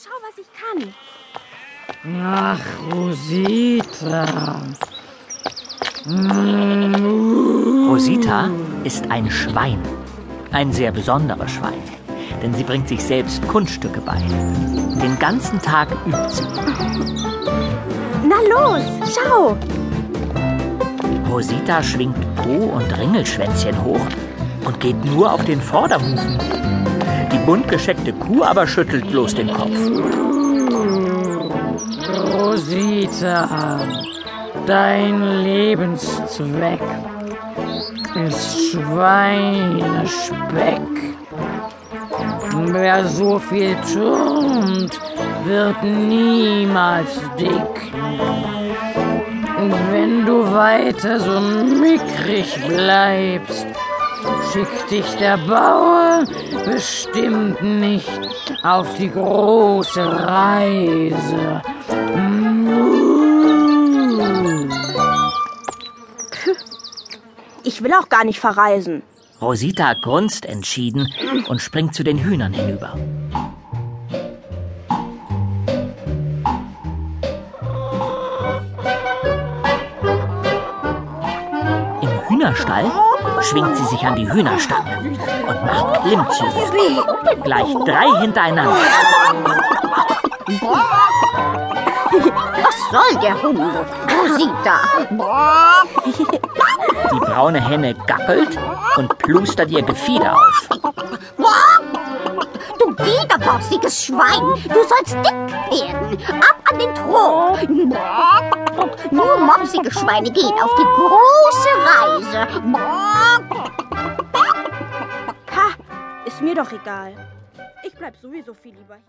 Schau, was ich kann. Ach, Rosita. Rosita ist ein Schwein. Ein sehr besonderes Schwein. Denn sie bringt sich selbst Kunststücke bei. Den ganzen Tag übt sie. Na los, schau. Rosita schwingt Po und Ringelschwänzchen hoch und geht nur auf den Vorderhufen. Die bunt gescheckte Kuh aber schüttelt bloß den Kopf. Rosita, dein Lebenszweck ist Schweinespeck. Wer so viel turnt, wird niemals dick. Wenn du weiter so mickrig bleibst, schickt dich der Bauer bestimmt nicht auf die große Reise. Ich will auch gar nicht verreisen. Rosita grunzt entschieden und springt zu den Hühnern hinüber. Hühnerstall schwingt sie sich an die Hühnerstange und macht Klimmzüge. Gleich drei hintereinander. Was soll der Humbug? Rosita? Die braune Henne gackelt und plustert ihr Gefieder auf. Du widerborstiges Schwein, du sollst dick werden. Ab an den Thron. Nur mopsige Schweine gehen auf die große Reise. Ha, ist mir doch egal. Ich bleib sowieso viel lieber hier.